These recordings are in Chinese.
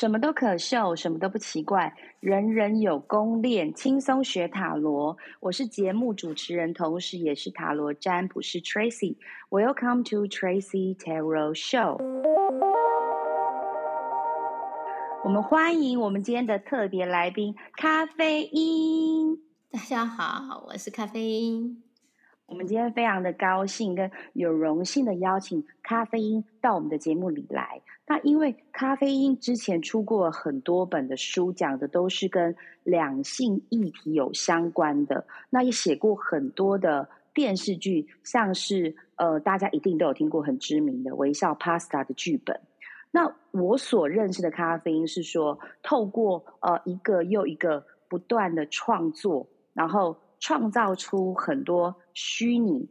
什么都可秀，什么都不奇怪，人人有功练，轻松学塔罗。我是节目主持人，同时也是塔罗占卜师 Tracy。Welcome to Tracy Tarot Show。我们欢迎我们今天的特别来宾咖啡因。大家好，我是咖啡因。我们今天非常的高兴，跟有荣幸的邀请咖啡因到我们的节目里来。那因为咖啡因之前出过很多本的书，讲的都是跟两性议题有相关的。那也写过很多的电视剧，像是呃大家一定都有听过很知名的《微笑 Pasta》的剧本。那我所认识的咖啡因是说，透过呃一个又一个不断的创作，然后。创造出很多虚拟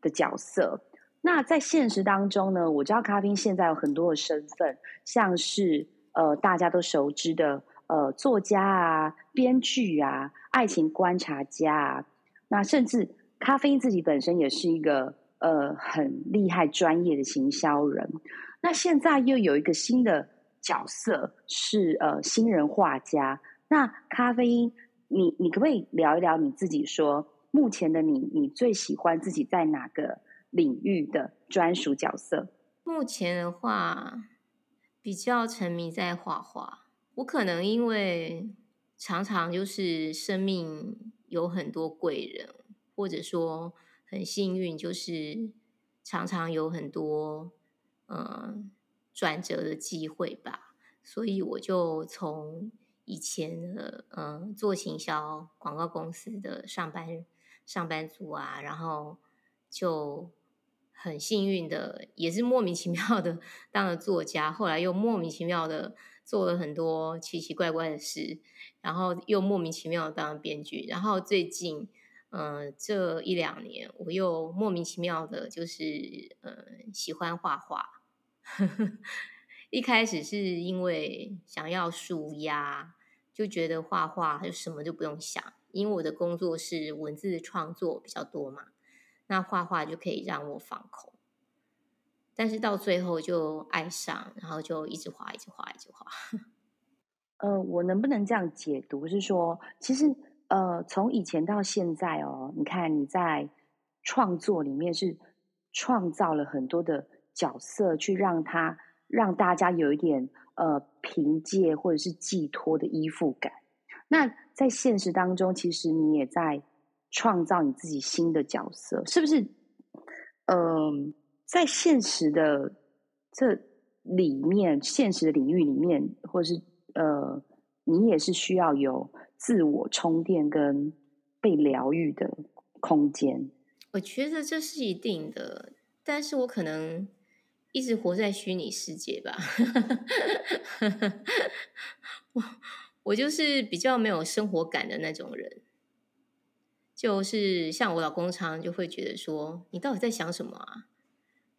的角色。那在现实当中呢，我知道咖啡因现在有很多的身份，像是呃大家都熟知的呃作家啊、编剧啊、爱情观察家啊。那甚至咖啡因自己本身也是一个呃很厉害专业的行销人。那现在又有一个新的角色是呃新人画家。那咖啡因。你你可不可以聊一聊你自己说，目前的你，你最喜欢自己在哪个领域的专属角色？目前的话，比较沉迷在画画。我可能因为常常就是生命有很多贵人，或者说很幸运，就是常常有很多嗯转折的机会吧，所以我就从。以前的嗯，做行销广告公司的上班上班族啊，然后就很幸运的，也是莫名其妙的当了作家，后来又莫名其妙的做了很多奇奇怪怪的事，然后又莫名其妙的当了编剧，然后最近嗯这一两年，我又莫名其妙的就是嗯喜欢画画。一开始是因为想要舒压。就觉得画画就什么就不用想，因为我的工作是文字创作比较多嘛，那画画就可以让我放空。但是到最后就爱上，然后就一直画，一直画，一直画。呃，我能不能这样解读？是说，其实呃，从以前到现在哦，你看你在创作里面是创造了很多的角色，去让他让大家有一点。呃，凭借或者是寄托的依附感。那在现实当中，其实你也在创造你自己新的角色，是不是？嗯、呃，在现实的这里面，现实的领域里面，或是呃，你也是需要有自我充电跟被疗愈的空间。我觉得这是一定的，但是我可能。一直活在虚拟世界吧，我我就是比较没有生活感的那种人，就是像我老公常常就会觉得说，你到底在想什么啊？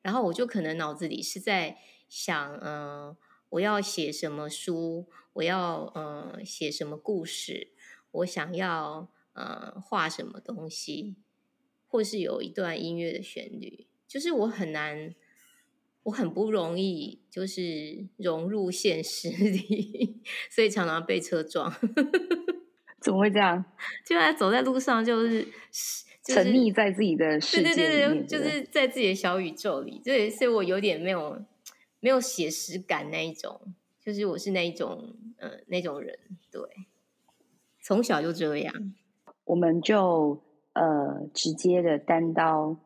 然后我就可能脑子里是在想，嗯、我要写什么书，我要嗯、写什么故事，我想要呃画什么东西，或是有一段音乐的旋律，就是我很难。我很不容易，就是融入现实里，所以常常被车撞。怎么会这样？就在走在路上，就是、就是、沉溺在自己的世界里面，对对对，就是在自己的小宇宙里。对，所以我有点没有没有写实感那一种，就是我是那一种呃那种人。对，从小就这样。我们就呃直接的单刀。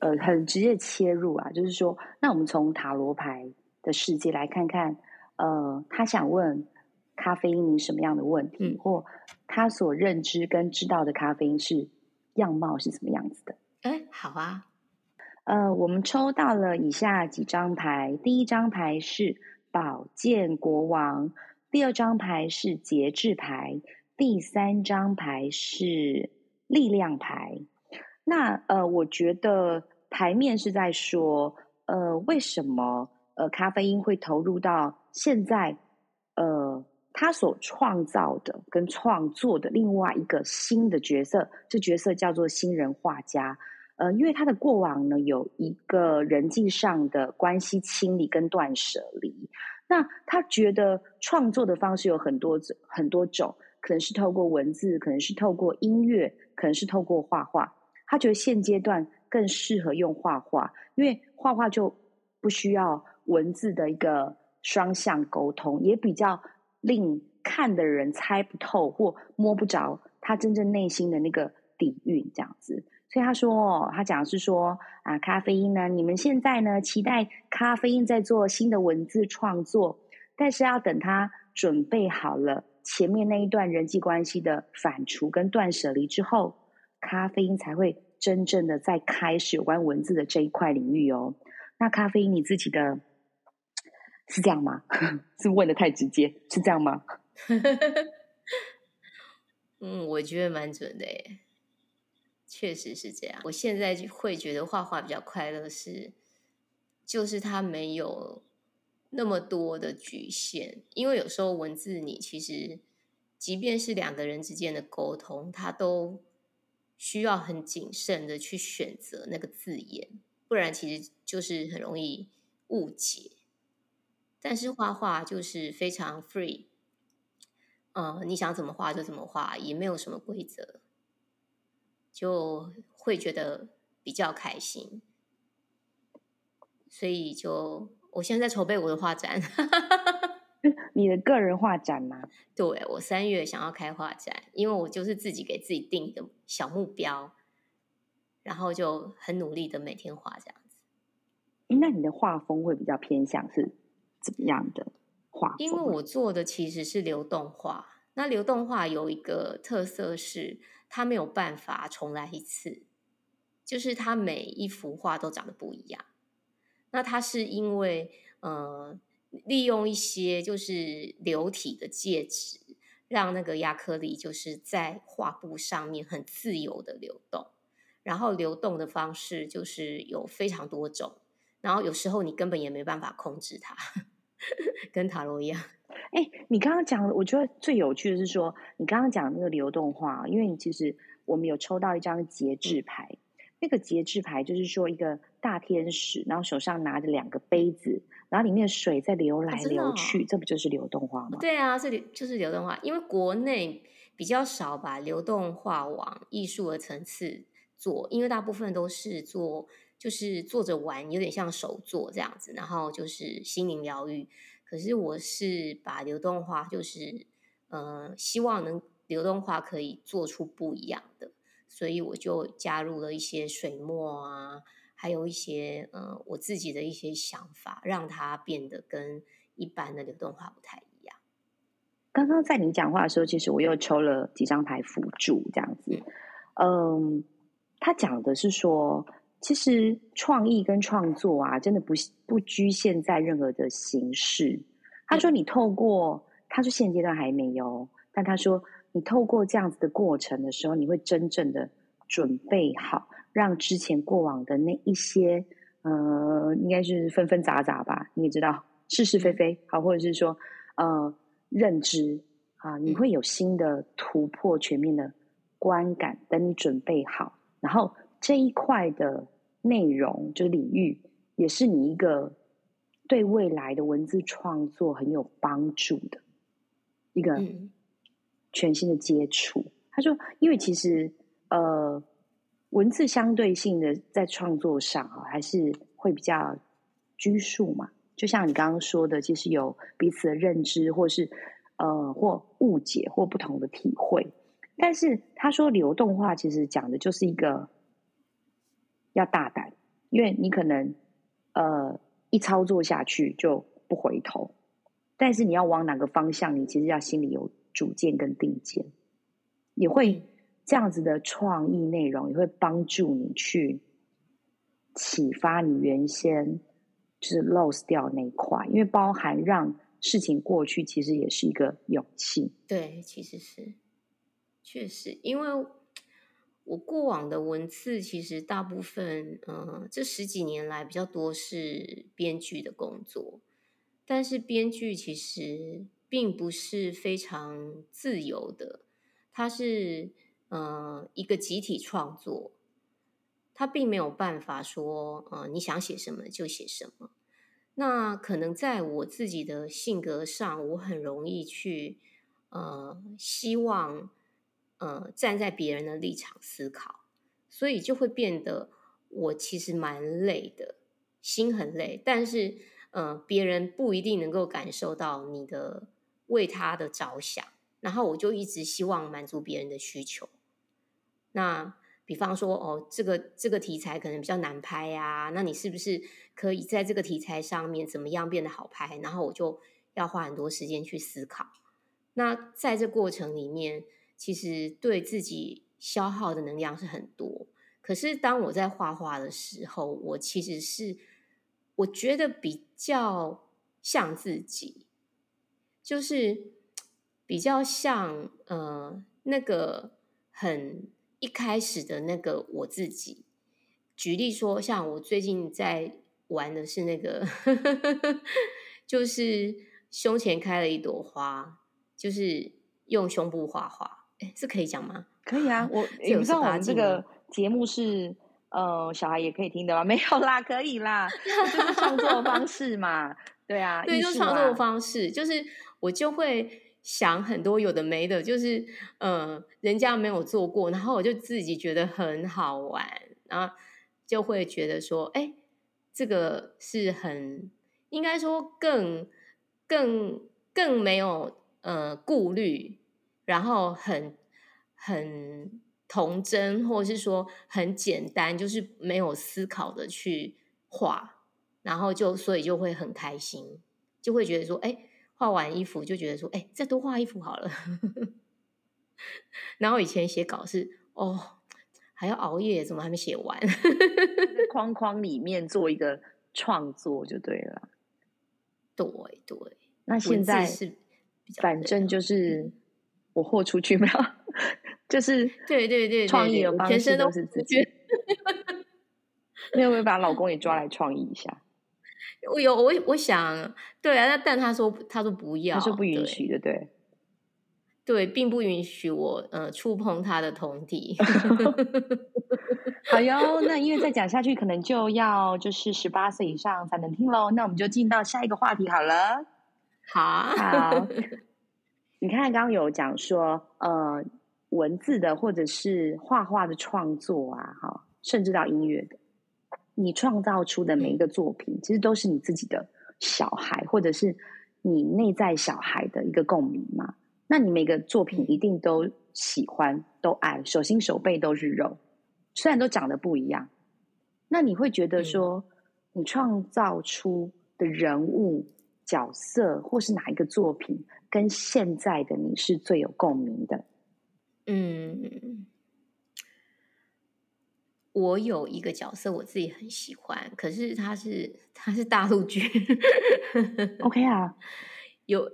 呃，很直接切入啊，就是说，那我们从塔罗牌的世界来看看，呃，他想问咖啡因你什么样的问题，嗯、或他所认知跟知道的咖啡因是样貌是什么样子的？哎，好啊，呃，我们抽到了以下几张牌，第一张牌是宝剑国王，第二张牌是节制牌，第三张牌是力量牌。那呃，我觉得牌面是在说，呃，为什么呃咖啡因会投入到现在，呃，他所创造的跟创作的另外一个新的角色，这角色叫做新人画家。呃，因为他的过往呢，有一个人际上的关系清理跟断舍离。那他觉得创作的方式有很多种，很多种，可能是透过文字，可能是透过音乐，可能是透过画画。他觉得现阶段更适合用画画，因为画画就不需要文字的一个双向沟通，也比较令看的人猜不透或摸不着他真正内心的那个底蕴，这样子。所以他说，他讲是说啊，咖啡因呢，你们现在呢期待咖啡因在做新的文字创作，但是要等他准备好了前面那一段人际关系的反刍跟断舍离之后，咖啡因才会真正的在开始有关文字的这一块领域哦。那咖啡因你自己的是这样吗？是问的太直接，是这样吗？嗯，我觉得蛮准的耶。确实是这样。我现在就会觉得画画比较快乐，是就是它没有那么多的局限。因为有时候文字，你其实即便是两个人之间的沟通，它都需要很谨慎的去选择那个字眼，不然其实就是很容易误解。但是画画就是非常 free，嗯，你想怎么画就怎么画，也没有什么规则。就会觉得比较开心，所以就我现在在筹备我的画展。你的个人画展吗？对，我三月想要开画展，因为我就是自己给自己定一个小目标，然后就很努力的每天画这样子。那你的画风会比较偏向是怎么样的画风？因为我做的其实是流动画，那流动画有一个特色是。它没有办法重来一次，就是它每一幅画都长得不一样。那它是因为呃，利用一些就是流体的介质，让那个亚克力就是在画布上面很自由的流动。然后流动的方式就是有非常多种，然后有时候你根本也没办法控制它，跟塔罗一样。哎，你刚刚讲的，我觉得最有趣的是说，你刚刚讲那个流动画，因为你其实我们有抽到一张节制牌，那个节制牌就是说一个大天使，然后手上拿着两个杯子，然后里面的水在流来流去，这不就是流动画吗？对啊，这里就是流动画，因为国内比较少把流动画往艺术的层次做，因为大部分都是做就是做着玩，有点像手作这样子，然后就是心灵疗愈。可是我是把流动画，就是呃，希望能流动画可以做出不一样的，所以我就加入了一些水墨啊，还有一些呃我自己的一些想法，让它变得跟一般的流动画不太一样。刚刚在你讲话的时候，其实我又抽了几张牌辅助，这样子，嗯，他讲的是说。其实创意跟创作啊，真的不不局限在任何的形式。他说：“你透过，他说现阶段还没有，但他说你透过这样子的过程的时候，你会真正的准备好，让之前过往的那一些，呃，应该是纷纷杂杂吧，你也知道是是非非，好，或者是说，呃，认知啊，你会有新的突破，全面的观感，等你准备好，然后。”这一块的内容，就是领域，也是你一个对未来的文字创作很有帮助的一个全新的接触。嗯。他说：“因为其实呃，文字相对性的在创作上啊，还是会比较拘束嘛。就像你刚刚说的，其实有彼此的认知，或是呃，或误解，或不同的体会。但是他说，流动化其实讲的就是一个。”要大胆，因为你可能呃一操作下去就不回头，但是你要往哪个方向，你其实要心里有主见跟定见，也会这样子的创意内容也会帮助你去启发你原先就是 lose 掉那一块，因为包含让事情过去，其实也是一个勇气。对，其实是确实，因为。我过往的文字其实大部分，嗯，这十几年来比较多是编剧的工作，但是编剧其实并不是非常自由的，它是，嗯，一个集体创作，他并没有办法说，呃，你想写什么就写什么。那可能在我自己的性格上，我很容易去，呃，希望，呃，站在别人的立场思考，所以就会变得我其实蛮累的，心很累。但是，呃，别人不一定能够感受到你的为他的着想，然后我就一直希望满足别人的需求。那。比方说，哦，这个这个题材可能比较难拍呀，那你是不是可以在这个题材上面怎么样变得好拍？然后我就要花很多时间去思考。那在这过程里面，其实对自己消耗的能量是很多。可是当我在画画的时候，我其实是我觉得比较像自己，就是比较像呃那个很。一开始的那个我自己，举例说，像我最近在玩的是那个，就是胸前开了一朵花，就是用胸部画画，哎，是可以讲吗？可以啊，我你知道我们这个节目是呃小孩也可以听的吗？没有啦，可以啦，就是创作方式嘛，对啊，对，就创作方式，就是我就会。想很多有的没的，就是呃，人家没有做过，然后我就自己觉得很好玩，然后就会觉得说，哎，这个是很应该说更更更没有呃顾虑，然后很很童真，或者是说很简单，就是没有思考的去画，然后就所以就会很开心，就会觉得说，哎。画完衣服就觉得说，哎，再多画衣服好了。然后以前写稿是，哦，还要熬夜，怎么还没写完？在 框框里面做一个创作就对了。对对，那现在是，反正就是我豁出去 没有，就是对对对，创意的方式都是自己。没有没有把老公也抓来创意一下？我有我我想对啊，那但他说他说不要，他说不允许的，对对，对，并不允许我呃触碰他的同体。好哟，那因为再讲下去可能就要就是十八岁以上才能听喽，那我们就进到下一个话题好了。好，好，你看刚刚有讲说呃文字的或者是画画的创作啊，哈，甚至到音乐的。你创造出的每一个作品，嗯，其实都是你自己的小孩，或者是你内在小孩的一个共鸣嘛。那你每个作品一定都喜欢，都爱，手心手背都是肉，虽然都长得不一样。那你会觉得说，你创造出的人物角色，或是哪一个作品，跟现在的你是最有共鸣的？嗯。我有一个角色，我自己很喜欢，可是他是他是大陆剧，OK 啊，有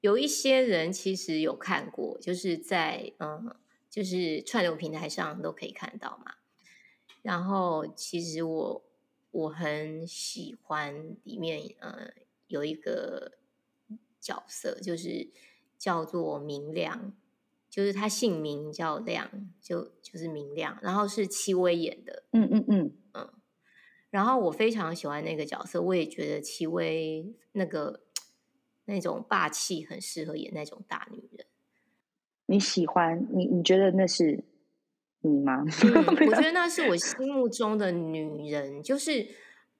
有一些人其实有看过，就是在嗯，就是串流平台上都可以看到嘛。然后其实我我很喜欢里面呃有一个角色，就是叫做明亮。就是他姓名叫亮，就就是明亮，然后是戚薇演的，嗯嗯嗯嗯，然后我非常喜欢那个角色，我也觉得戚薇那个那种霸气很适合演那种大女人。你喜欢你？你觉得那是你吗？嗯，我觉得那是我心目中的女人，就是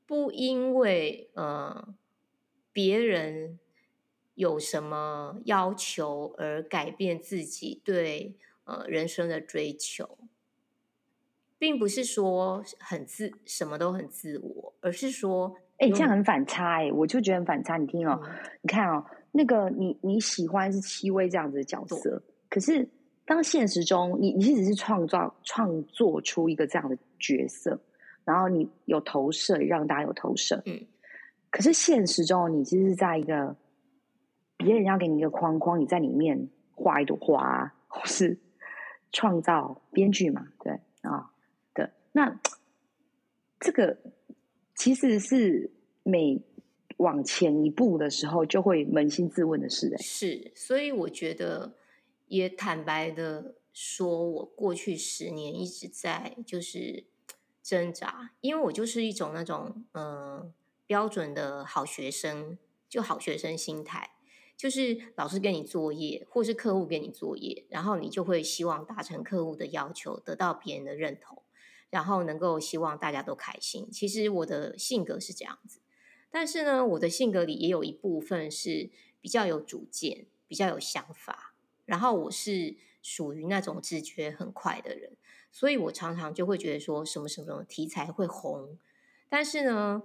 不因为呃别人。有什么要求而改变自己对呃人生的追求，并不是说很自什么都很自我，而是说，哎、欸，这样很反差哎、欸，我就觉得很反差。你听哦，嗯、你看哦，那个你你喜欢是戚薇这样子的角色，可是当现实中你你只是创造创作出一个这样的角色，然后你有投射，让大家有投射，嗯，可是现实中你其实是在一个。别人要给你一个框框，你在里面画一朵花，或是创造编剧嘛？对啊、对。那这个其实是每往前一步的时候，就会扪心自问的事。是，所以我觉得也坦白的说，我过去十年一直在就是挣扎，因为我就是一种那种嗯、呃、标准的好学生，就好学生心态，就是老师给你作业，或是客户给你作业，然后你就会希望达成客户的要求，得到别人的认同，然后能够希望大家都开心。其实我的性格是这样子，但是呢，我的性格里也有一部分是比较有主见，比较有想法，然后我是属于那种直觉很快的人。所以我常常就会觉得说什么什么题材会红，但是呢，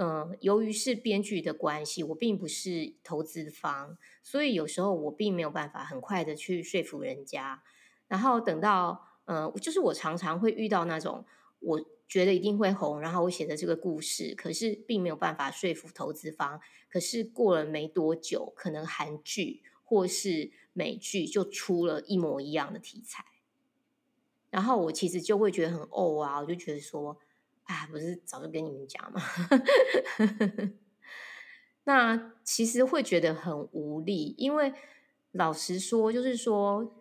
嗯、由于是编剧的关系，我并不是投资方，所以有时候我并没有办法很快的去说服人家。然后等到，呃，就是我常常会遇到那种我觉得一定会红，然后我写的这个故事，可是并没有办法说服投资方。可是过了没多久，可能韩剧或是美剧就出了一模一样的题材。然后我其实就会觉得很哦啊，我就觉得说，啊，不是早就跟你们讲吗？那其实会觉得很无力，因为老实说，就是说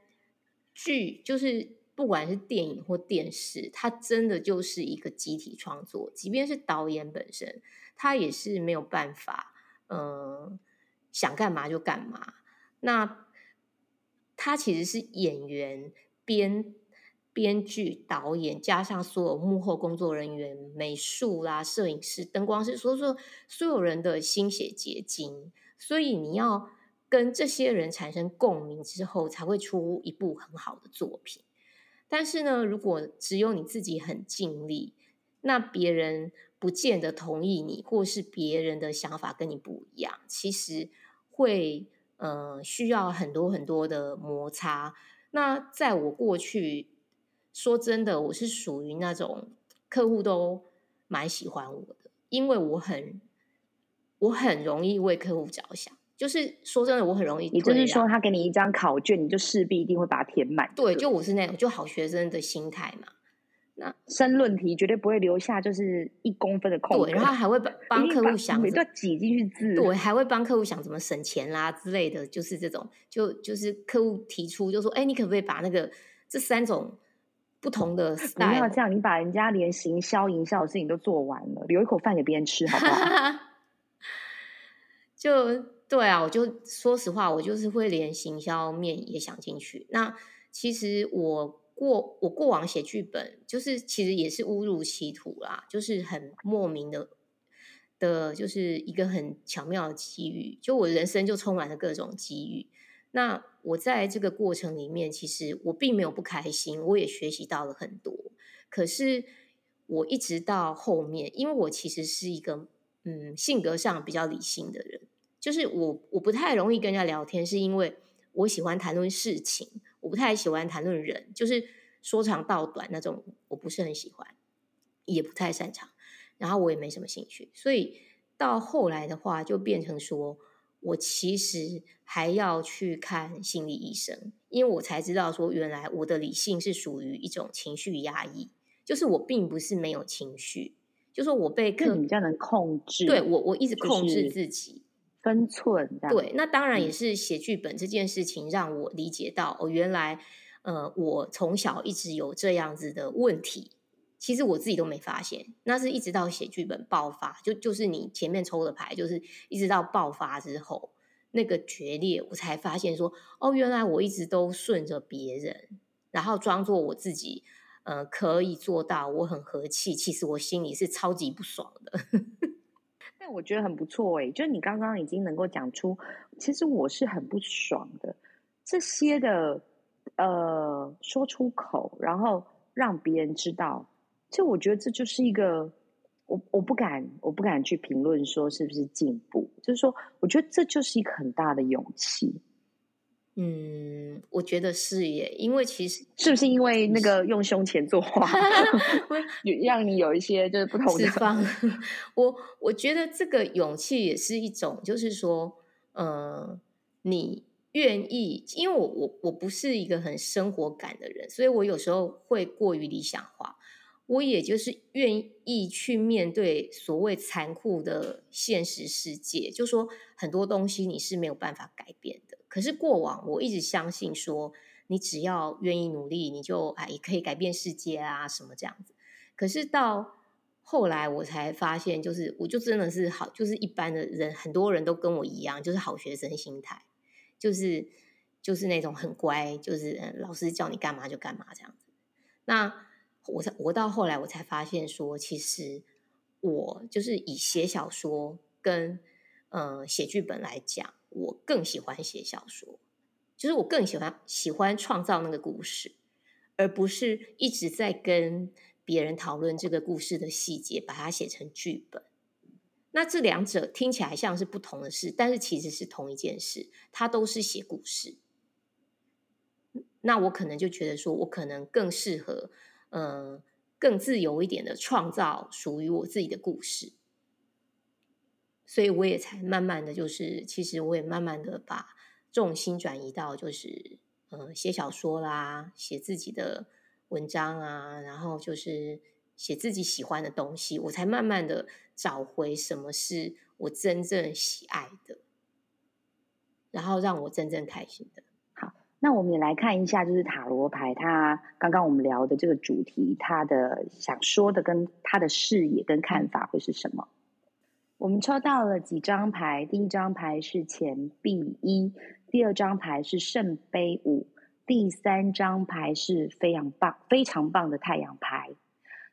剧，就是不管是电影或电视，它真的就是一个集体创作，即便是导演本身，他也是没有办法，嗯、想干嘛就干嘛。那他其实是演员编。编剧、导演加上所有幕后工作人员、美术啦、摄影师、灯光师，所以说所有人的心血结晶，所以你要跟这些人产生共鸣之后，才会出一部很好的作品。但是呢，如果只有你自己很尽力，那别人不见得同意你，或是别人的想法跟你不一样，其实会呃需要很多很多的摩擦。那在我过去。说真的，我是属于那种客户都蛮喜欢我的，因为我很我很容易为客户着想。就是说真的，我很容易。也就是说，他给你一张考卷，你就势必一定会把它填满。对，就我是那种就好学生的心态嘛。那申论题绝对不会留下就是一公分的空格，对，然后还会帮帮客户想，每段挤进去字，对，还会帮客户想怎么省钱啦之类的，就是这种。就就是客户提出就说：“哎，你可不可以把那个这三种？”不同的 style，不要这样，你把人家连行销营销的事情都做完了，留一口饭给别人吃，好不好？就对啊，我就说实话，我就是会连行销面也想进去。那其实我过我过往写剧本，就是其实也是误入歧途啦，就是很莫名的的，就是一个很巧妙的机遇，就我人生就充满了各种机遇。那我在这个过程里面，其实我并没有不开心，我也学习到了很多。可是我一直到后面，因为我其实是一个嗯性格上比较理性的人，就是我我不太容易跟人家聊天，是因为我喜欢谈论事情，我不太喜欢谈论人，就是说长道短那种，我不是很喜欢，也不太擅长，然后我也没什么兴趣，所以到后来的话，就变成说。我其实还要去看心理医生，因为我才知道说，原来我的理性是属于一种情绪压抑，就是我并不是没有情绪，就是我被客你比较能控制，对我我一直控制自己分寸。对，那当然也是写剧本这件事情让我理解到，哦，原来呃，我从小一直有这样子的问题。其实我自己都没发现，那是一直到写剧本爆发，就就是你前面抽的牌，就是一直到爆发之后那个决裂，我才发现说，哦，原来我一直都顺着别人，然后装作我自己，呃，可以做到，我很和气，其实我心里是超级不爽的。但我觉得很不错哎，就是你刚刚已经能够讲出，其实我是很不爽的，这些的，呃，说出口，然后让别人知道。就我觉得这就是一个，我我不敢，我不敢去评论说是不是进步，就是说，我觉得这就是一个很大的勇气。嗯，我觉得是耶，因为其实是不是因为那个用胸前作画 让你有一些就是不同的释放？我我觉得这个勇气也是一种，就是说，呃，你愿意，因为我我我不是一个很生活感的人，所以我有时候会过于理想化。我也就是愿意去面对所谓残酷的现实世界，就说很多东西你是没有办法改变的。可是过往我一直相信说，你只要愿意努力，你就哎也可以改变世界啊什么这样子。可是到后来我才发现，就是我就真的是好，就是一般的人，很多人都跟我一样，就是好学生心态，就是就是那种很乖，就是老师叫你干嘛就干嘛这样子。那我才我到后来我才发现说，其实我就是以写小说跟呃写剧本来讲，我更喜欢写小说，就是我更喜欢喜欢创造那个故事，而不是一直在跟。别人讨论这个故事的细节，把它写成剧本。那这两者听起来像是不同的事，但是其实是同一件事，它都是写故事。那我可能就觉得说，我可能更适合，呃，更自由一点的创造属于我自己的故事。所以我也才慢慢的就是，其实我也慢慢的把重心转移到就是，呃，写小说啦，写自己的。文章啊，然后就是写自己喜欢的东西，我才慢慢的找回什么是我真正喜爱的，然后让我真正开心的。那我们也来看一下，就是塔罗牌，它刚刚我们聊的这个主题，它的想说的跟它的视野跟看法会是什么？我们抽到了几张牌，第一张牌是钱币一，第二张牌是圣杯五。第三张牌是非常棒、非常棒的太阳牌。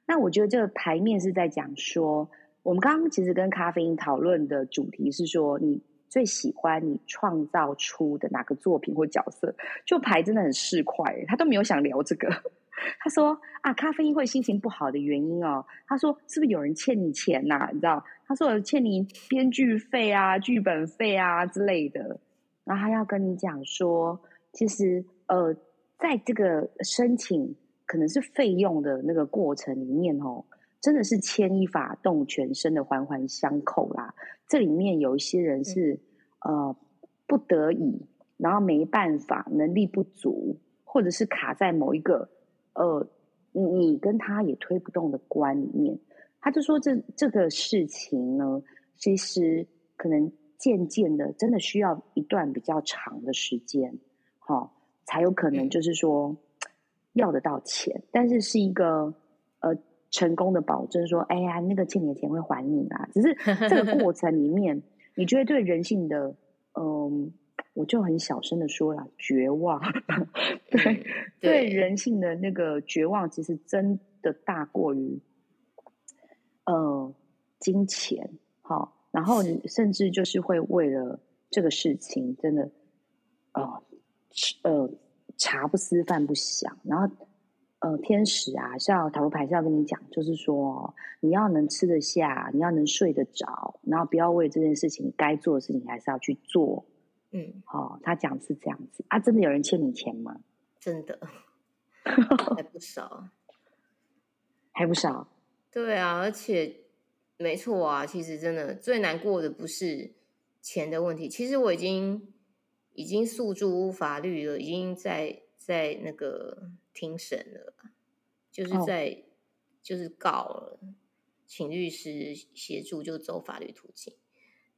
那我觉得这个牌面是在讲说，我们刚刚其实跟咖啡因讨论的主题是说，你最喜欢你创造出的哪个作品或角色？就牌真的很市侩，他都没有想聊这个。他说啊，咖啡因会心情不好的原因哦，他说是不是有人欠你钱呐、啊？你知道？他说我欠你编剧费啊、剧本费啊之类的。然后他要跟你讲说，其实。呃，在这个申请可能是费用的那个过程里面哦，真的是牵一发动全身的环环相扣啦。这里面有一些人是、嗯、呃不得已，然后没办法，能力不足，或者是卡在某一个呃你跟他也推不动的关里面。他就说这这个事情呢，其实可能渐渐的，真的需要一段比较长的时间，哈、哦。才有可能，就是说要得到钱，但是是一个呃成功的保证，说哎呀，那个欠你的钱会还你啊。只是这个 过程里面，你觉得对人性的，嗯，我就很小声的说了，绝望。对对，对人性的那个绝望，其实真的大过于呃金钱。好，然后你甚至就是会为了这个事情，真的哦。呃，茶不思饭不想，然后呃，天使啊，像塔罗牌是要跟你讲，就是说你要能吃得下，你要能睡得着，然后不要为这件事情该做的事情还是要去做。嗯，好、哦，他讲是这样子啊，真的有人欠你钱吗？真的，还不少，还不少。对啊，而且没错啊，其实真的最难过的不是钱的问题，其实我已经。已经诉诸法律了，已经在在那个庭审了，就是在、oh. 就是告了，请律师协助就走法律途径。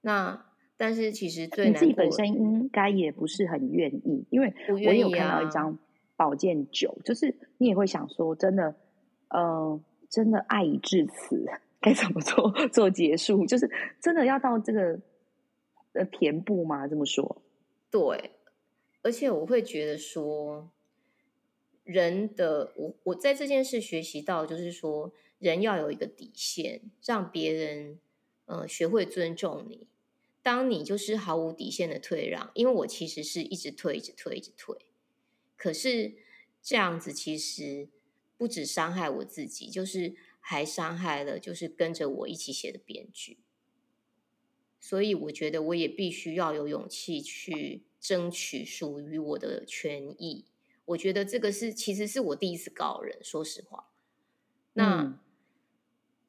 那但是其实最难，你自己本身应该也不是很愿意，因为我有看到一张宝剑九，就是你也会想说，真的，呃，真的爱已至此，该怎么做做结束？就是真的要到这个呃填布吗？这么说？对，而且我会觉得说，人的我我在这件事学习到，就是说，人要有一个底线，让别人呃学会尊重你。当你就是毫无底线的退让，因为我其实是一直退，一直退，一直退。可是这样子其实不止伤害我自己，就是还伤害了就是跟着我一起写的编剧。所以我觉得我也必须要有勇气去争取属于我的权益。我觉得这个是其实是我第一次告人，说实话。那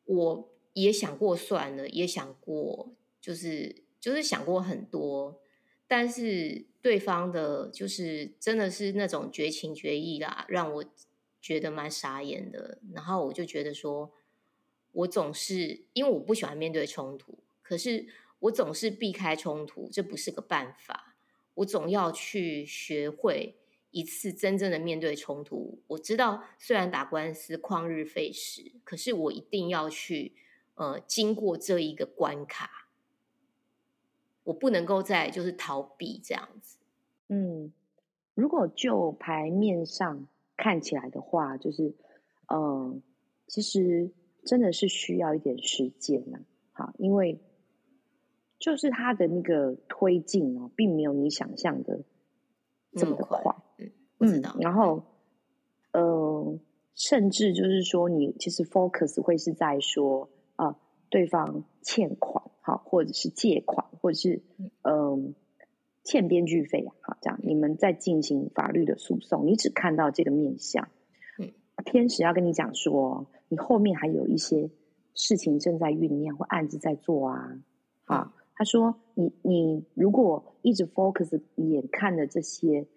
我也想过算了，也想过，就是就是想过很多，但是对方的，就是真的是那种绝情绝义啦，让我觉得蛮傻眼的。然后我就觉得说，我总是因为我不喜欢面对冲突，可是。我总是避开冲突，这不是个办法。我总要去学会以一次真正的面对冲突。我知道虽然打官司旷日费时，可是我一定要去呃经过这一个关卡，我不能够再就是逃避这样子。嗯，如果就牌面上看起来的话，就是嗯、呃，其实真的是需要一点时间呐，好，因为。就是他的那个推进哦，并没有你想象的这么的快。嗯，嗯，然后，呃，甚至就是说，你其实 focus 会是在说啊、呃，对方欠款，好，或者是借款，或者是嗯、呃，欠编剧费，好，这样你们在进行法律的诉讼，你只看到这个面相。嗯，天使要跟你讲说，你后面还有一些事情正在酝酿，或案子在做啊，啊。他说：“你你如果一直 focus 眼看的这些，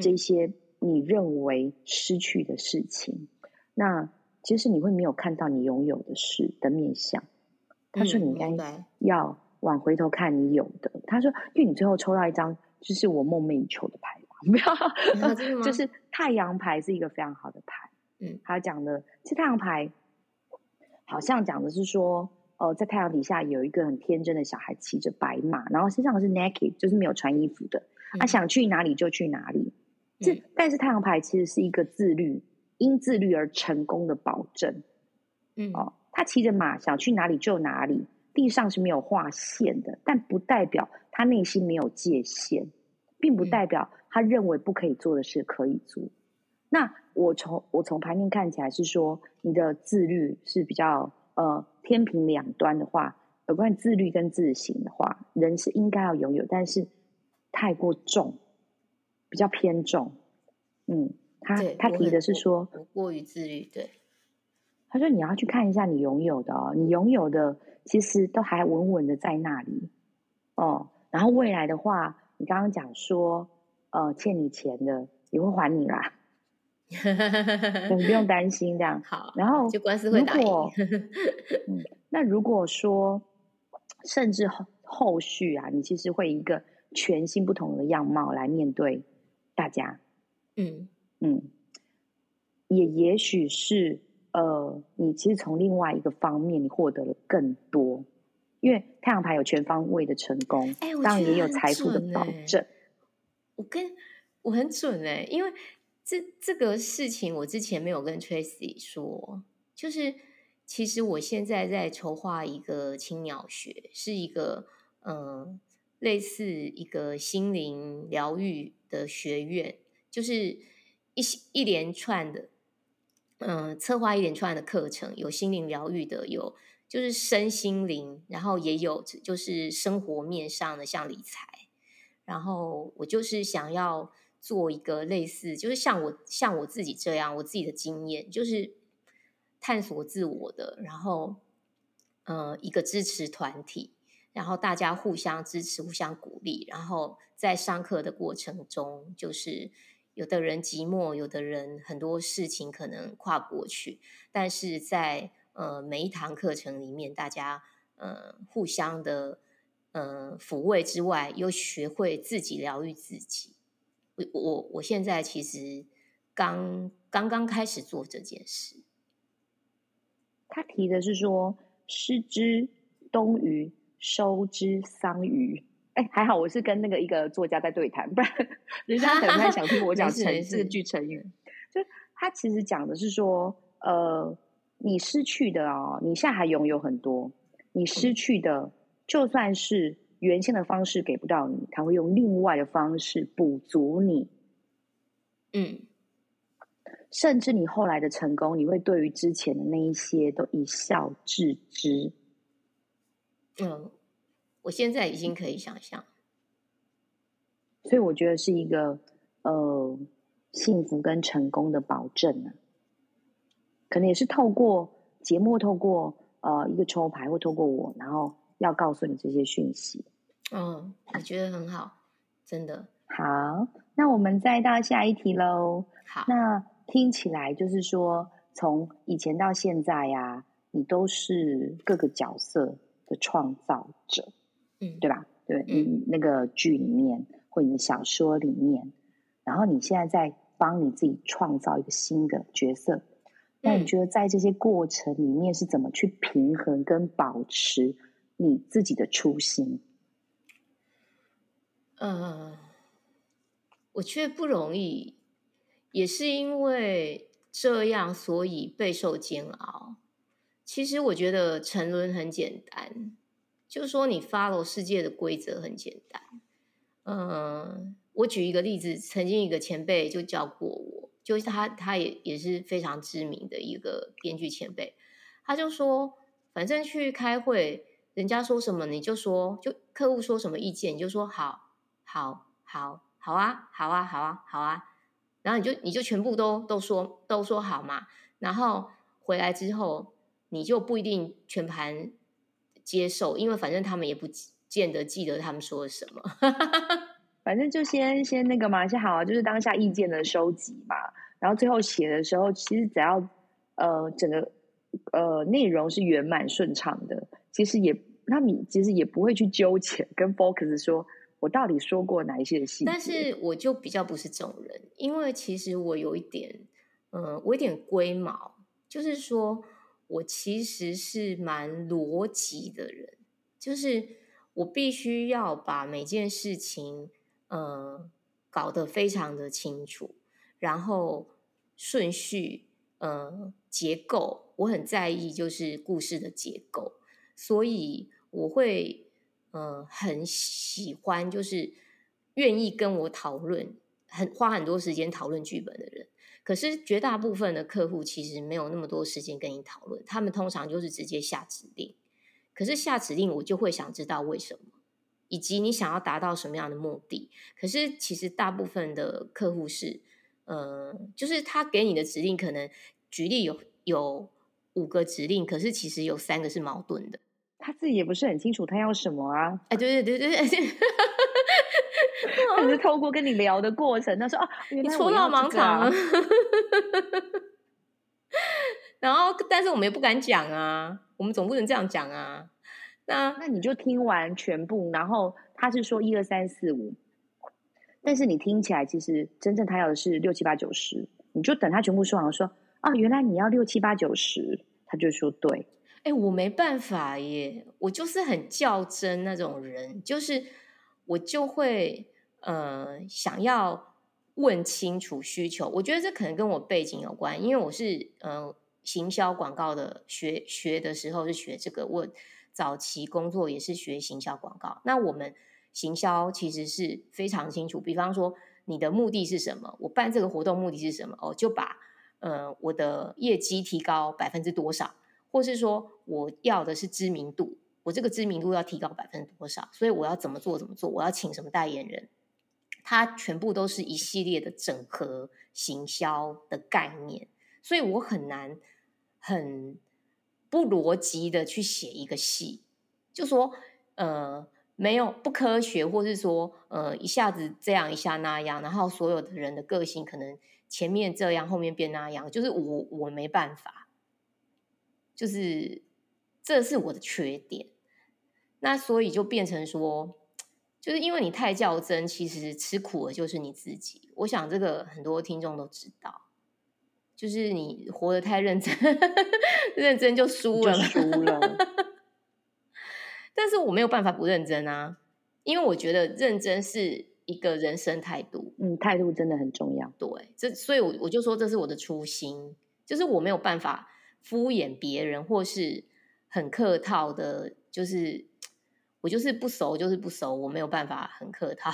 这些你认为失去的事情，嗯、那其实你会没有看到你拥有的事的面相。”他说：“你应该要往回头看你有的。嗯”他说：“因为你最后抽到一张，就是我梦寐以求的牌嘛，不要，就是太阳牌是一个非常好的牌。”嗯，他讲的这太阳牌好像讲的是说。哦、呃，在太阳底下有一个很天真的小孩骑着白马，然后身上是 naked，就是没有穿衣服的。他、嗯啊、想去哪里就去哪里。这、嗯、但是太阳牌其实是一个自律，因自律而成功的保证。嗯，哦，他骑着马想去哪里就哪里，地上是没有划线的，但不代表他内心没有界限，并不代表他认为不可以做的事可以做。嗯、那我从我从牌面看起来是说，你的自律是比较。呃，天平两端的话，有关自律跟自省的话，人是应该要拥有，但是太过重，比较偏重。嗯，他他提的是说，不过于自律。对，他说你要去看一下你拥有的哦，你拥有的其实都还稳稳的在那里哦。然后未来的话，你刚刚讲说，呃，欠你钱的也会还你啦。你不用担心这样。好，然后就官司会打赢。嗯，那如果说，甚至后后续啊，你其实会一个全新不同的样貌来面对大家。嗯嗯，也也许是呃，你其实从另外一个方面，你获得了更多，因为太阳牌有全方位的成功，哎，当然也有财富的保证。我跟我很准哎，因为。这这个事情我之前没有跟 Tracy 说，就是其实我现在在筹划一个青鸟学，是一个嗯、呃、类似一个心灵疗愈的学院，就是一一连串的嗯、策划一连串的课程，有心灵疗愈的，有就是身心灵，然后也有就是生活面上的像理财，然后我就是想要。做一个类似，就是像我像我自己这样，我自己的经验就是探索自我的，然后呃一个支持团体，然后大家互相支持、互相鼓励，然后在上课的过程中，就是有的人寂寞，有的人很多事情可能跨不过去，但是在呃每一堂课程里面，大家呃互相的呃抚慰之外，又学会自己疗愈自己。我我我现在其实刚刚刚开始做这件事。他提的是说，失之东隅，收之桑榆。哎，还好我是跟那个一个作家在对谈，不然 人家可能还想听我讲成这个句成语。就他其实讲的是说，呃，你失去的哦，你现在还拥有很多，你失去的，嗯、就算是。原先的方式给不到你，他会用另外的方式补足你。嗯，甚至你后来的成功，你会对于之前的那一些都一笑置之。嗯，我现在已经可以想象，所以我觉得是一个呃幸福跟成功的保证呢。可能也是透过节目，透过呃一个抽牌，或透过我，然后。要告诉你这些讯息，嗯，我觉得很好，真的好。那我们再到下一题喽。好，那听起来就是说，从以前到现在呀、啊，你都是各个角色的创造者，嗯，对吧？对，嗯，那个剧里面或你的小说里面，然后你现在在帮你自己创造一个新的角色，那你觉得在这些过程里面是怎么去平衡跟保持你自己的初心？嗯，我觉得不容易，也是因为这样，所以备受煎熬。其实我觉得沉沦很简单，就是说你 follow 世界的规则很简单。嗯。我举一个例子，曾经一个前辈就教过我，就是他，他也也是非常知名的一个编剧前辈，他就说，反正去开会，人家说什么你就说，就客户说什么意见你就说好，好，好，好啊，好啊，好啊，好啊，然后你就你就全部都都说都说好嘛，然后回来之后你就不一定全盘接受，因为反正他们也不见得记得他们说了什么。反正就先先那个嘛，先好啊，就是当下意见的收集嘛。然后最后写的时候，其实只要呃整个呃内容是圆满顺畅的，其实也那你其实也不会去纠结跟 focus 说我到底说过哪一些的细节。但是我就比较不是这种人，因为其实我有一点，嗯、呃，我有点龟毛，就是说我其实是蛮逻辑的人，就是我必须要把每件事情。呃，搞得非常的清楚，然后顺序，呃，结构，我很在意，就是故事的结构，所以我会，呃，很喜欢，就是愿意跟我讨论，很花很多时间讨论剧本的人。可是绝大部分的客户其实没有那么多时间跟你讨论，他们通常就是直接下指令。可是下指令，我就会想知道为什么。以及你想要达到什么样的目的？可是其实大部分的客户是，呃，就是他给你的指令可能举例有有五个指令，可是其实有三个是矛盾的。他自己也不是很清楚他要什么啊？哎，对对对对对，只是透过跟你聊的过程，他说哦，你戳到盲肠了。然后，但是我们也不敢讲啊，我们总不能这样讲啊。那那你就听完全部，然后他是说一二三四五，但是你听起来其实真正他要的是六七八九十，你就等他全部说完，说啊，原来你要六七八九十，他就说对。哎，我没办法耶，我就是很较真那种人，就是我就会呃想要问清楚需求，我觉得这可能跟我背景有关，因为我是呃行销广告的学学的时候是学这个我。早期工作也是学行销广告，那我们行销其实是非常清楚。比方说，你的目的是什么？我办这个活动目的是什么？哦，就把呃我的业绩提高百分之多少，或是说我要的是知名度，我这个知名度要提高百分之多少？所以我要怎么做？怎么做？我要请什么代言人？它全部都是一系列的整合行销的概念，所以我很难很。不逻辑的去写一个戏，就说呃没有不科学，或是说呃一下子这样一下那样，然后所有的人的个性可能前面这样后面变那样，就是我我没办法，就是这是我的缺点。那所以就变成说，就是因为你太较真，其实吃苦的就是你自己。我想这个很多听众都知道。就是你活得太认真，认真就输了，输了。但是我没有办法不认真啊，因为我觉得认真是一个人生态度。嗯，态度真的很重要。对，这所以我我就说这是我的初心，就是我没有办法敷衍别人，或是很客套的，就是我就是不熟，就是不熟，我没有办法很客套，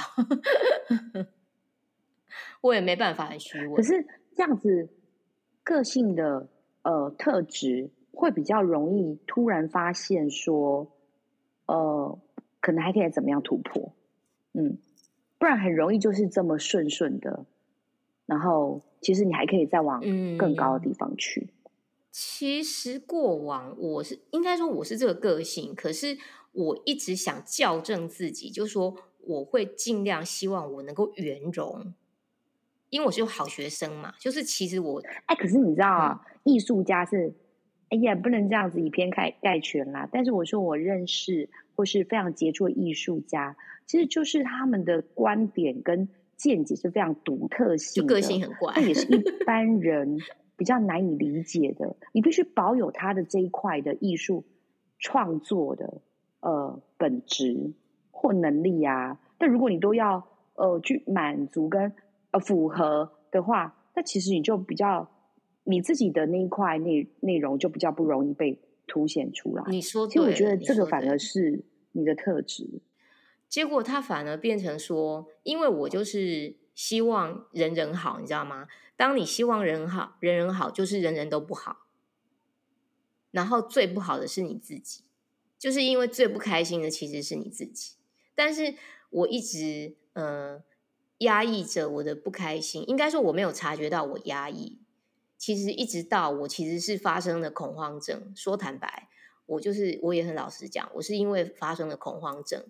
我也没办法很虚伪。可是这样子。个性的呃特质会比较容易突然发现说，呃，可能还可以怎么样突破，嗯，不然很容易就是这么顺顺的，然后其实你还可以再往更高的地方去。嗯，其实过往我是应该说我是这个个性，可是我一直想校正自己，就是说我会尽量希望我能够圆融。因为我是好学生嘛，就是其实我哎，可是你知道啊，嗯、艺术家是哎呀，不能这样子以偏概概全啦。但是我说我认识或是非常杰出的艺术家，其实就是他们的观点跟见解是非常独特性的，就个性很怪，那也是一般人比较难以理解的。你必须保有他的这一块的艺术创作的呃本质或能力啊。但如果你都要呃去满足跟呃符合的话，那其实你就比较你自己的那一块内内容就比较不容易被凸显出来。你说，其实我觉得这个反而是你的特质。结果他反而变成说，因为我就是希望人人好，你知道吗？当你希望人好，人人好，就是人人都不好。然后最不好的是你自己，就是因为最不开心的其实是你自己。但是我一直呃压抑着我的不开心，应该说我没有察觉到我压抑。其实一直到我其实是发生了恐慌症。说坦白，我就是我也很老实讲，我是因为发生了恐慌症，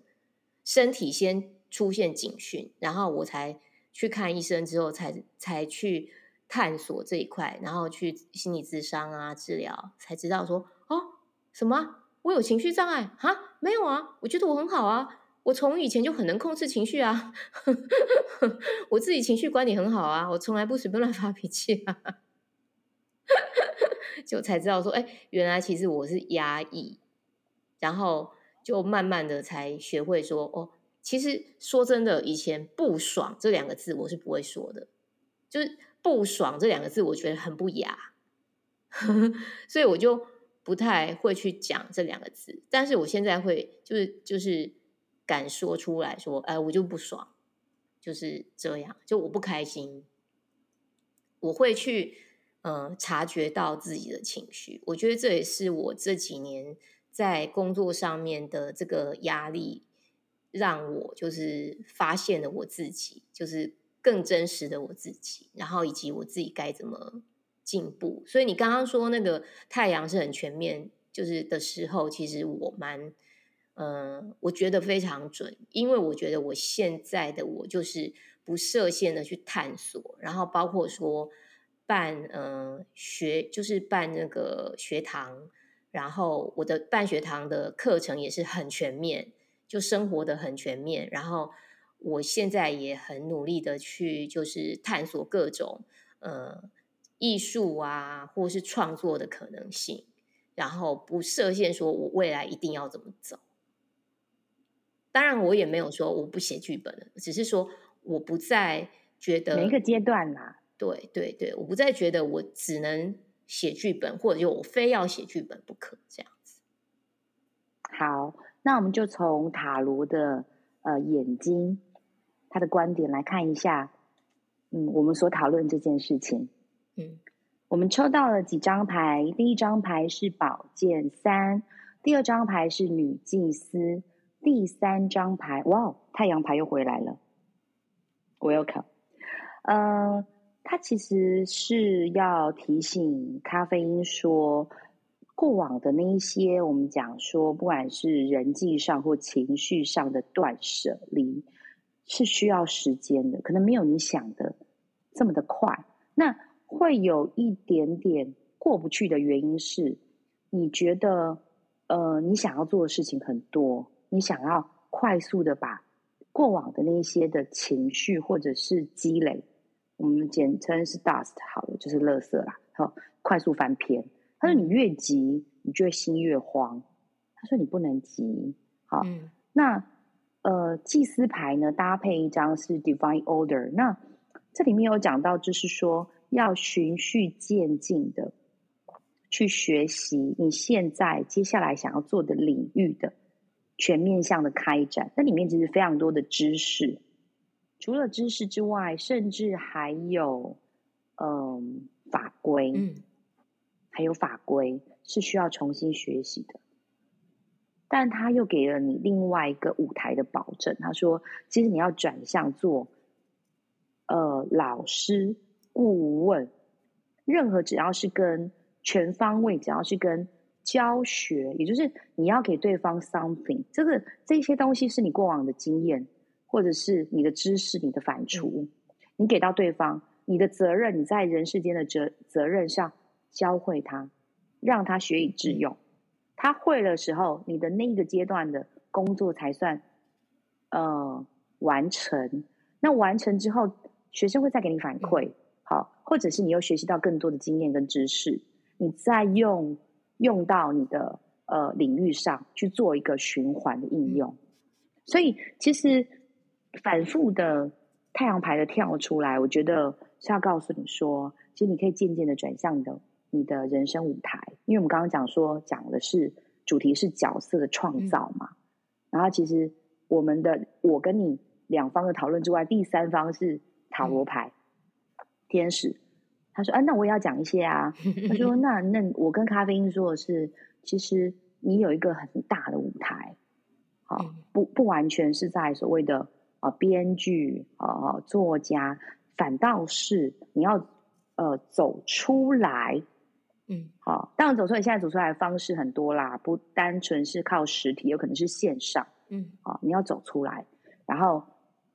身体先出现警讯，然后我才去看医生，之后才才去探索这一块，然后去心理咨商啊治疗，才知道说哦什么我有情绪障碍啊？没有啊，我觉得我很好啊，我从以前就很能控制情绪啊，我自己情绪管理很好啊，我从来不随便乱发脾气啊。就才知道说，哎，原来其实我是压抑，然后就慢慢的才学会说，哦，其实说真的，以前不爽这两个字我是不会说的，就是不爽这两个字，我觉得很不雅，所以我就不太会去讲这两个字。但是我现在会，就是就是敢说出来说，哎，我就不爽，就是这样，就我不开心，我会去。嗯，察觉到自己的情绪，我觉得这也是我这几年在工作上面的这个压力，让我就是发现了我自己，就是更真实的我自己，然后以及我自己该怎么进步。所以你刚刚说那个太阳是很全面，就是的时候，其实我蛮，嗯，我觉得非常准，因为我觉得我现在的我就是不设限的去探索，然后包括说。办呃学就是办那个学堂，然后我的办学堂的课程也是很全面，就生活的很全面。然后我现在也很努力的去就是探索各种呃艺术啊，或是创作的可能性，然后不设限说我未来一定要怎么走。当然我也没有说我不写剧本了，只是说我不再觉得每一个阶段啦。对对对，我不再觉得我只能写剧本，或者就我非要写剧本不可这样子。好，那我们就从塔罗的呃眼睛，他的观点来看一下，嗯，我们所讨论这件事情。嗯，我们抽到了几张牌，第一张牌是宝剑三，第二张牌是女祭司，第三张牌，哇，太阳牌又回来了，Welcome，嗯、呃。他其实是要提醒咖啡因说，过往的那一些我们讲说，不管是人际上或情绪上的断舍离，是需要时间的，可能没有你想的这么的快。那会有一点点过不去的原因是，你觉得呃，你想要做的事情很多，你想要快速的把过往的那些的情绪或者是积累。我们简称是 dust 好了，就是垃圾啦。好，快速翻篇。他说：“你越急，你就会心越慌。”他说：“你不能急。”好，嗯、那呃，祭司牌呢，搭配一张是 Divine Order。那这里面有讲到，就是说要循序渐进的去学习你现在接下来想要做的领域的全面向的开展。那里面其实非常多的知识。除了知识之外，甚至还有，嗯，法规，嗯，还有法规是需要重新学习的。但他又给了你另外一个舞台的保证，他说，其实你要转向做，呃，老师、顾问，任何只要是跟全方位，只要是跟教学，也就是你要给对方 something，这个这些东西是你过往的经验。或者是你的知识、你的反刍，嗯、你给到对方，你的责任，你在人世间的责责任上教会他，让他学以致用。他会的时候，你的那个阶段的工作才算呃完成。那完成之后，学生会再给你反馈，好，或者是你又学习到更多的经验跟知识，你再用用到你的呃领域上去做一个循环的应用。所以其实反复的太阳牌的跳出来，我觉得是要告诉你说，其实你可以渐渐的转向你的你的人生舞台，因为我们刚刚讲说讲的是主题是角色的创造嘛，嗯、然后其实我们的我跟你两方的讨论之外，第三方是塔罗牌、嗯、天使，他说啊，那我也要讲一些啊，他说那那我跟咖啡因说的是，其实你有一个很大的舞台。不不完全是在所谓的啊、呃、编剧啊、呃、作家，反倒是你要呃走出来，嗯，好，当然走出来，现在走出来的方式很多啦，不单纯是靠实体，有可能是线上，嗯，好，你要走出来，然后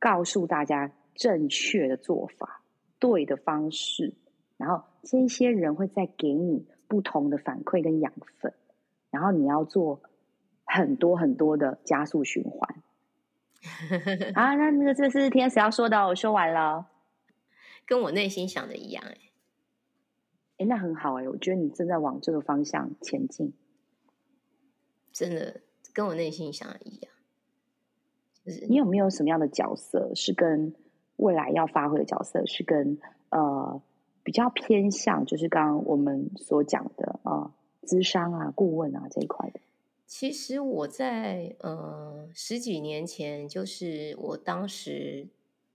告诉大家正确的做法，对的方式，然后这些人会再给你不同的反馈跟养分，然后你要做。很多很多的加速循环 啊！那那个这是天使要说的，我说完了，跟我内心想的一样哎，哎，那很好哎，我觉得你正在往这个方向前进，真的跟我内心想的一样。就是你有没有什么样的角色是跟未来要发挥的角色是跟呃比较偏向，就是刚刚我们所讲的呃咨商啊、顾问啊这一块的？其实我在呃十几年前，就是我当时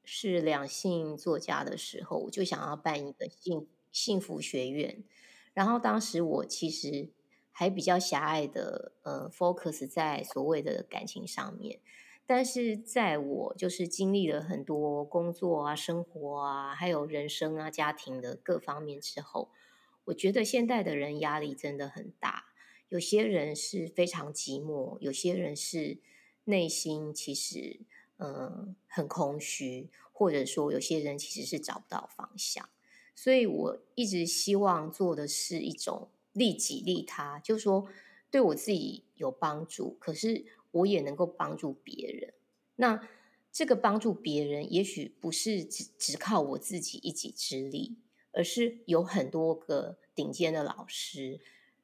是两性作家的时候，我就想要办一个幸幸福学院。然后当时我其实还比较狭隘的呃 focus 在所谓的感情上面，但是在我就是经历了很多工作啊、生活啊，还有人生啊、家庭的各方面之后，我觉得现代的人压力真的很大。有些人是非常寂寞，有些人是内心其实嗯很空虚，或者说有些人其实是找不到方向。所以我一直希望做的是一种利己利他，就是说对我自己有帮助，可是我也能够帮助别人。那这个帮助别人，也许不是只只靠我自己一己之力，而是有很多个顶尖的老师。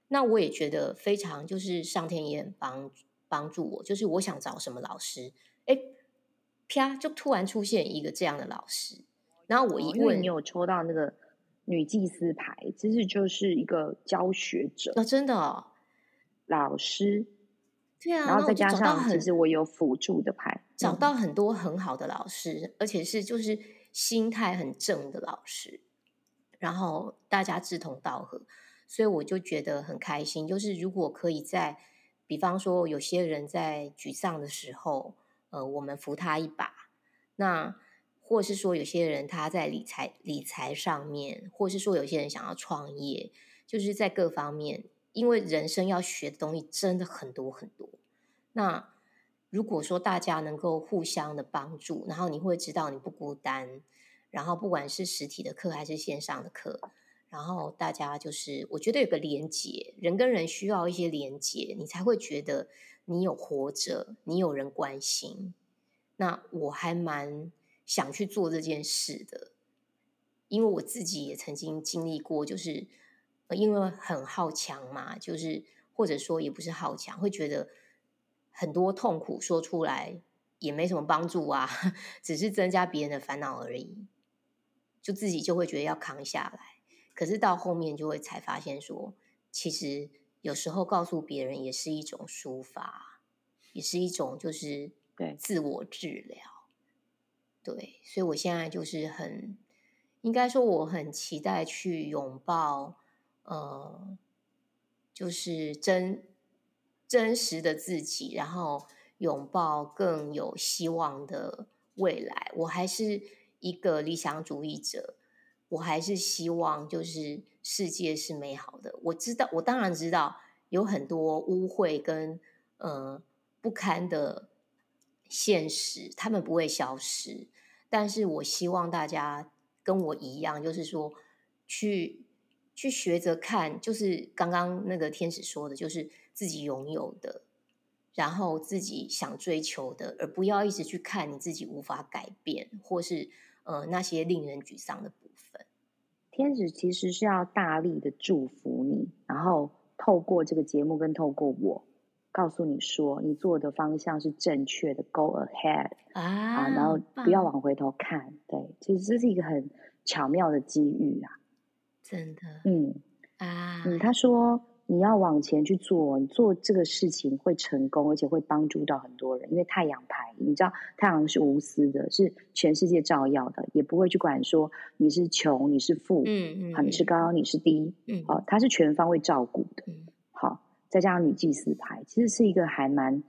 那我也觉得非常，就是上天也很帮帮助我，就是我想找什么老师，哎，啪，就突然出现一个这样的老师。然后我一问，你有抽到那个女祭司牌，其实就是一个教学者哦，真的哦，老师，对啊，然后再加上其实我有辅助的牌，找到很多很好的老师，嗯、而且是就是心态很正的老师，然后大家志同道合。所以我就觉得很开心，就是如果可以在，比方说有些人在沮丧的时候，呃，我们扶他一把；那或是说有些人他在理财理财上面，或是说有些人想要创业，就是在各方面，因为人生要学的东西真的很多很多。那如果说大家能够互相的帮助，然后你会知道你不孤单，然后不管是实体的课还是线上的课。然后大家就是，我觉得有个连结，人跟人需要一些连结，你才会觉得你有活着，你有人关心。那我还蛮想去做这件事的，因为我自己也曾经经历过，就是因为很好强嘛，就是或者说也不是好强，会觉得很多痛苦说出来也没什么帮助啊，只是增加别人的烦恼而已，就自己就会觉得要扛下来。可是到后面就会才发现说，其实有时候告诉别人也是一种抒发，也是一种就是对自我治疗。对，对，所以我现在就是很，应该说我很期待去拥抱，呃，就是真真实的自己，然后拥抱更有希望的未来。我还是一个理想主义者。我还是希望，就是世界是美好的。我知道，我当然知道有很多污秽跟呃不堪的现实，他们不会消失。但是我希望大家跟我一样，就是说去去学着看，就是刚刚那个天使说的，就是自己拥有的，然后自己想追求的，而不要一直去看你自己无法改变，或是呃那些令人沮丧的部分。天使其实是要大力的祝福你，然后透过这个节目跟透过我，告诉你说你做的方向是正确的，Go ahead 啊，啊，然后不要往回头看。对，其实这是一个很巧妙的机遇啊，真的，嗯啊，嗯，他说。你要往前去做，你做这个事情会成功，而且会帮助到很多人。因为太阳牌，你知道太阳是无私的，是全世界照耀的，也不会去管说你是穷，你是富，嗯嗯，好，你是高，你是低，嗯，好，它是全方位照顾的，嗯，好，再加上女祭司牌，其实是一个还蛮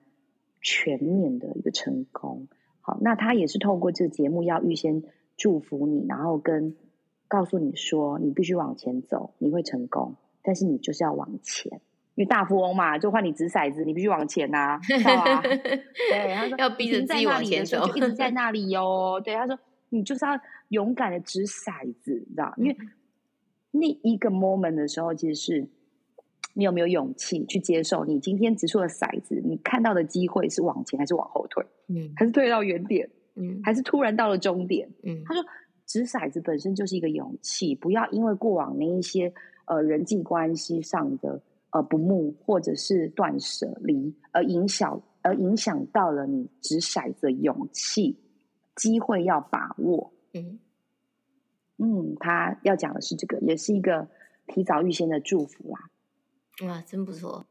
全面的一个成功。好，那他也是透过这个节目要预先祝福你，然后跟告诉你说，你必须往前走，你会成功。但是你就是要往前，因为大富翁嘛，就换你掷骰子，你必须往前啊。对，他说要逼着自己往前走，就一直在 那里哟、哦。对，他说你就是要勇敢的掷骰子，你知道？因为那一个 moment 的时候，其实是你有没有勇气去接受，你今天掷出的骰子，你看到的机会是往前还是往后退？嗯，还是退到原点？嗯，还是突然到了终点？嗯，他说掷骰子本身就是一个勇气，不要因为过往那一些。呃，人际关系上的呃不睦，或者是断舍离，而影响而影响到了你掷骰子的勇气，机会要把握。嗯嗯，他要讲的是这个，也是一个提早预先的祝福啊。哇，真不错。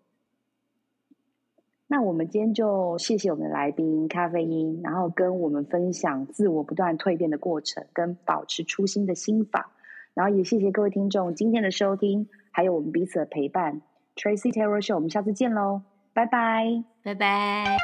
那我们今天就谢谢我们的来宾咖啡因，然后跟我们分享自我不断蜕变的过程，跟保持初心的心法。然后也谢谢各位听众今天的收听，还有我们彼此的陪伴。Tracy Taylor Show，我们下次见喽，拜拜，拜拜。